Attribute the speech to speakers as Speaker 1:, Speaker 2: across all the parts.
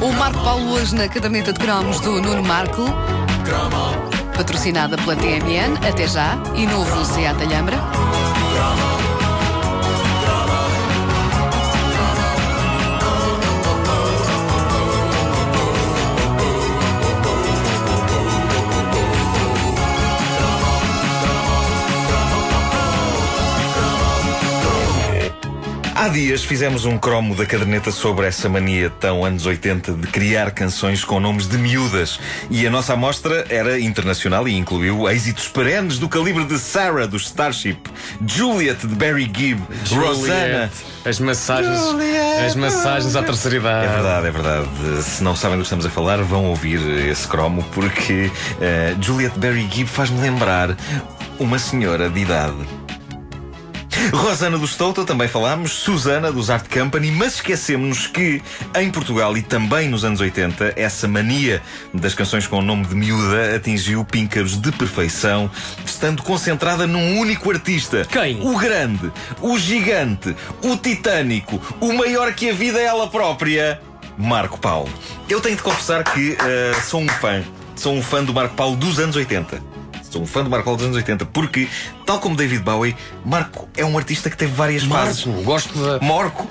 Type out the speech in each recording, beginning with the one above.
Speaker 1: O Marco Paulo hoje na caderneta de cromos do Nuno Marco. Patrocinada pela TMN, até já. E novo Seat Alhambra.
Speaker 2: Há dias fizemos um cromo da caderneta sobre essa mania tão anos 80 de criar canções com nomes de miúdas. E a nossa amostra era internacional e incluiu êxitos perenes do calibre de Sarah, do Starship, Juliet, de Barry Gibb, Rosanna.
Speaker 3: As massagens, as massagens à terceira idade.
Speaker 2: É verdade, é verdade. Se não sabem do que estamos a falar, vão ouvir esse cromo, porque uh, Juliet Barry Gibb faz-me lembrar uma senhora de idade. Rosana do Stouta, também falámos, Susana dos Art Company, mas esquecemos que em Portugal e também nos anos 80 essa mania das canções com o nome de miúda atingiu píncaros de perfeição, estando concentrada num único artista.
Speaker 3: Quem?
Speaker 2: O grande, o gigante, o titânico, o maior que a vida é ela própria, Marco Paulo. Eu tenho de confessar que uh, sou um fã, sou um fã do Marco Paulo dos anos 80. Sou um fã do Marco Paulo dos anos 80, porque, tal como David Bowie, Marco é um artista que teve várias
Speaker 3: Marco,
Speaker 2: fases.
Speaker 3: gosto da.
Speaker 2: Morco!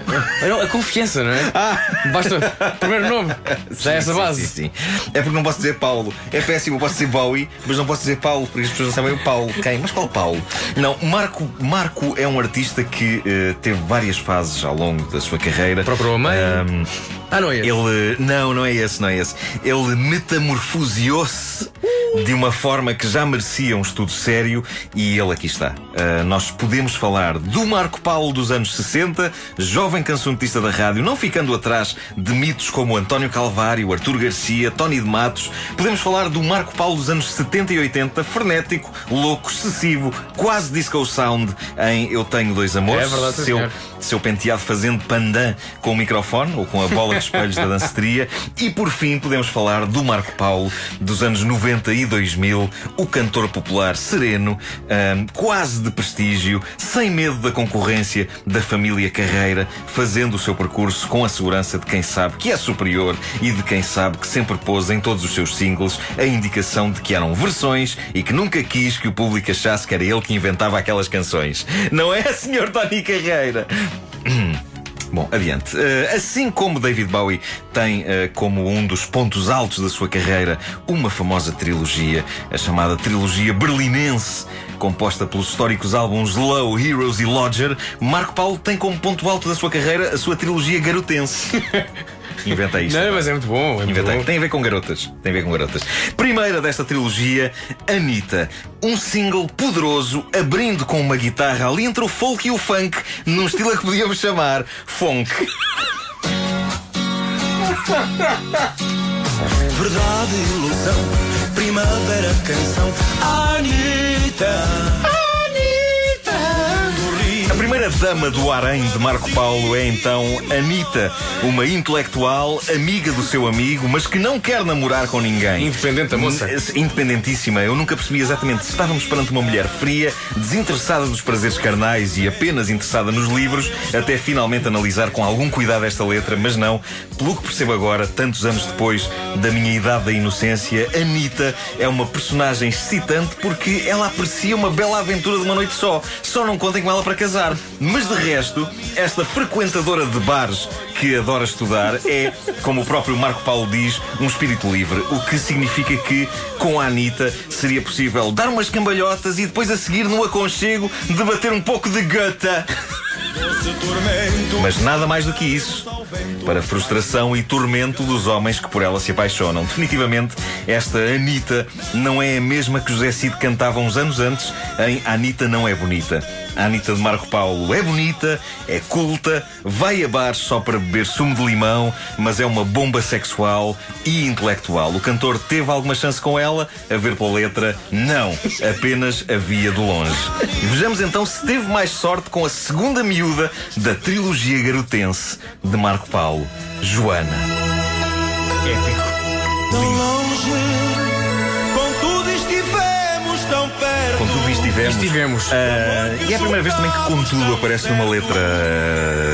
Speaker 3: A confiança, não é? Ah. Basta. Primeiro nome. Já é essa
Speaker 2: Sim,
Speaker 3: base.
Speaker 2: Sim, sim. É porque não posso dizer Paulo. É péssimo, eu posso dizer Bowie, mas não posso dizer Paulo, porque as pessoas não sabem o Paulo. Quem? Mas qual Paulo? Não, Marco, Marco é um artista que eh, teve várias fases ao longo da sua carreira.
Speaker 3: Procurou a mãe?
Speaker 2: Ahm,
Speaker 3: Ah, não é esse.
Speaker 2: ele. Não, não é esse, não é esse. Ele metamorfoseou-se de uma forma que já merecia um estudo sério e ele aqui está. Ah, nós podemos falar do Marco Paulo dos anos 60, jovem cancionetista da rádio, não ficando atrás de mitos como António Calvário, Artur Garcia, Tony de Matos. Podemos falar do Marco Paulo dos anos 70 e 80, frenético, louco, excessivo, quase disco sound em Eu Tenho Dois Amores.
Speaker 3: É verdade,
Speaker 2: seu,
Speaker 3: senhor.
Speaker 2: seu penteado fazendo pandan com o microfone ou com a bola de espelhos da danceteria. E por fim podemos falar do Marco Paulo dos anos 90 e 2000, o cantor popular sereno, ahm, quase de prestígio, sem medo da concorrência da família Carreira, fazendo o seu percurso com a segurança de quem sabe que é superior e de quem sabe que sempre pôs em todos os seus singles a indicação de que eram versões e que nunca quis que o público achasse que era ele que inventava aquelas canções. Não é, Sr. Tony Carreira? Bom, adiante. Eh, assim como David Bowie tem eh, como um dos pontos altos da sua carreira uma famosa trilogia, a chamada trilogia berlinense, composta pelos históricos álbuns Low, Heroes e Lodger, Marco Paulo tem como ponto alto da sua carreira a sua trilogia garotense. Inventa isto.
Speaker 3: Não, mas é muito bom. É
Speaker 2: Inventei.
Speaker 3: bom.
Speaker 2: Tem a ver com garotas. Tem a ver com garotas. Primeira desta trilogia, Anitta. Um single poderoso, abrindo com uma guitarra ali entre o folk e o funk, num estilo a que podíamos chamar funk.
Speaker 4: Verdade, ilusão, primavera, canção, Anitta.
Speaker 2: A primeira dama do harém de Marco Paulo é então Anitta, uma intelectual, amiga do seu amigo, mas que não quer namorar com ninguém.
Speaker 3: Independente a moça.
Speaker 2: Independentíssima. Eu nunca percebi exatamente se estávamos perante uma mulher fria, desinteressada dos prazeres carnais e apenas interessada nos livros, até finalmente analisar com algum cuidado esta letra, mas não. Pelo que percebo agora, tantos anos depois da minha idade da inocência, Anitta é uma personagem excitante porque ela aprecia uma bela aventura de uma noite só. Só não contem com ela para casar. Mas de resto, esta frequentadora de bares que adora estudar é, como o próprio Marco Paulo diz, um espírito livre. O que significa que, com a Anitta, seria possível dar umas cambalhotas e depois a seguir, no aconchego, debater um pouco de gata. Mas nada mais do que isso. Para frustração e tormento dos homens que por ela se apaixonam. Definitivamente, esta Anitta não é a mesma que José Cid cantava uns anos antes em Anitta não é bonita. A Anitta de Marco Paulo é bonita, é culta, vai a bares só para beber sumo de limão, mas é uma bomba sexual e intelectual. O cantor teve alguma chance com ela? A ver pela letra, não. Apenas a via de longe. Vejamos então se teve mais sorte com a segunda miúda da trilogia garotense de Marco Paulo, Joana.
Speaker 4: Tão longe, com tudo estivemos tão perto.
Speaker 2: Com tudo isto estivemos.
Speaker 3: Estivemos.
Speaker 2: Ah, e é a primeira vez também que contudo aparece numa letra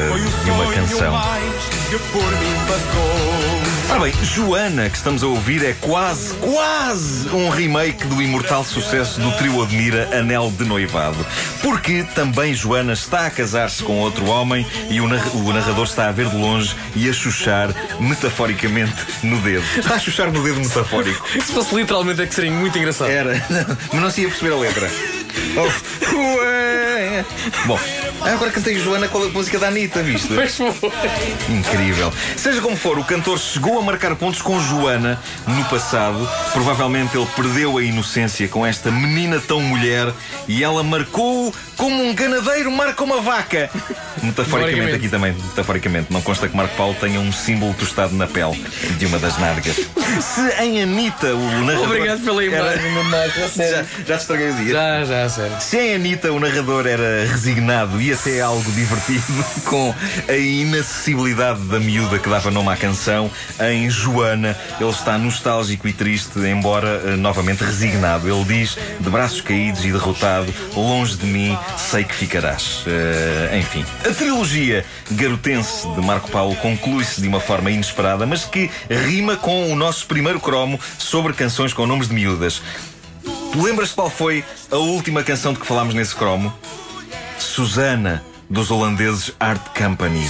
Speaker 4: Foi o
Speaker 2: de uma
Speaker 4: sonho
Speaker 2: canção.
Speaker 4: mais que por mim passou.
Speaker 2: Ora bem, Joana, que estamos a ouvir, é quase, quase um remake do imortal sucesso do trio Admira Anel de Noivado. Porque também Joana está a casar-se com outro homem e o, o narrador está a ver de longe e a chuchar metaforicamente no dedo. Está a chuchar no dedo metafórico.
Speaker 3: Se fosse literalmente é que seria muito engraçado.
Speaker 2: Era, mas não se ia perceber a letra. Oh, ué. Bom, agora cantei Joana com a música da Anitta, viste?
Speaker 3: Mas foi.
Speaker 2: Incrível. Seja como for, o cantor chegou a marcar pontos com Joana no passado. Provavelmente ele perdeu a inocência com esta menina tão mulher e ela marcou como um ganadeiro marca uma vaca. Metaforicamente aqui também, metaforicamente. Não consta que Marco Paulo tenha um símbolo tostado na pele de uma das nádegas. Se em Anitta o narrador.
Speaker 3: Obrigado pela
Speaker 2: era-
Speaker 3: imagem, Marco. a
Speaker 2: Já, já te estraguei o dia.
Speaker 3: Já, já, sério.
Speaker 2: Se em Anitta o narrador era resignado e até algo divertido, com a inacessibilidade da miúda que dava nome à canção, em Joana ele está nostálgico e triste, embora eh, novamente resignado. Ele diz, de braços caídos e derrotado, longe de mim, sei que ficarás. Eh, enfim, a trilogia garotense de Marco Paulo conclui-se de uma forma inesperada, mas que rima com o nosso primeiro cromo sobre canções com nomes de miúdas. Tu lembras qual foi a última canção de que falámos nesse cromo? Susana, dos holandeses Art Company.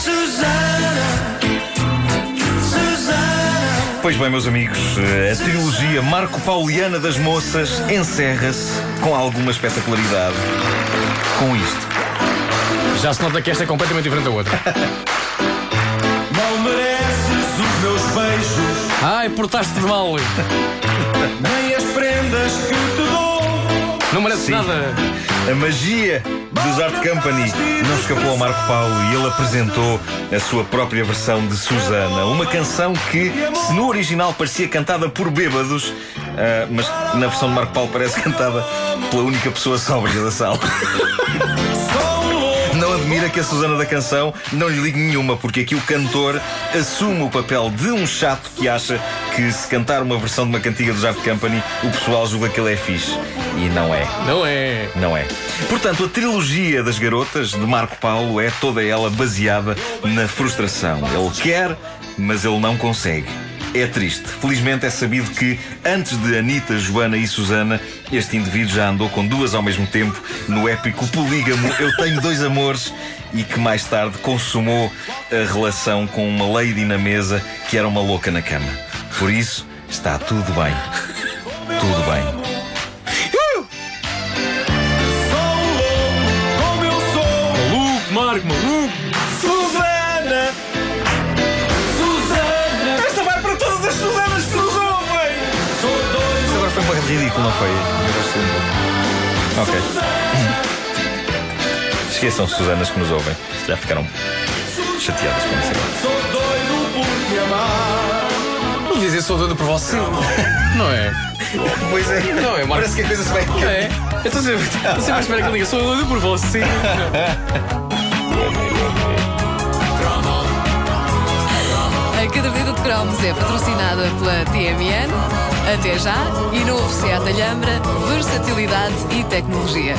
Speaker 2: Pois bem, meus amigos, a trilogia Marco Pauliana das Moças encerra-se com alguma espetacularidade. Com isto.
Speaker 3: Já se nota que esta é completamente diferente da outra.
Speaker 4: Mal mereces os meus beijos,
Speaker 3: Ai, portaste-te mal.
Speaker 4: nem as prendas que te dou.
Speaker 3: Não mereces
Speaker 2: Sim.
Speaker 3: nada.
Speaker 2: A magia dos Art Company não escapou ao Marco Paulo e ele apresentou a sua própria versão de Susana. Uma canção que, se no original parecia cantada por bêbados, ah, mas na versão de Marco Paulo parece cantada pela única pessoa sóbria da sala. Admira que a Susana da canção não lhe ligue nenhuma, porque aqui o cantor assume o papel de um chato que acha que se cantar uma versão de uma cantiga dos Art Company, o pessoal julga que ele é fixe. E não é.
Speaker 3: Não é.
Speaker 2: Não é. Portanto, a trilogia das garotas de Marco Paulo é toda ela baseada na frustração. Ele quer, mas ele não consegue. É triste. Felizmente é sabido que, antes de Anitta, Joana e Susana, este indivíduo já andou com duas ao mesmo tempo no épico polígamo Eu Tenho Dois Amores e que mais tarde consumou a relação com uma lady na mesa que era uma louca na cama. Por isso, está tudo bem. Tudo bem.
Speaker 3: Marco, maluco.
Speaker 2: Não foi? Eu gosto de- Ok. Esqueçam Susanas que nos ouvem. Já ficaram chateadas com isso.
Speaker 4: Sou doido por te amar.
Speaker 3: Não dizer sou doido por você. Não é?
Speaker 2: Pois é.
Speaker 3: Não, é, Marco.
Speaker 2: Parece que a coisa se vai.
Speaker 3: É. Eu estou sempre, à espera que ele diga sou doido por você.
Speaker 1: caderneta de cromos é patrocinada pela TMN. Até já. E novo Seat Alhambra, versatilidade e tecnologia.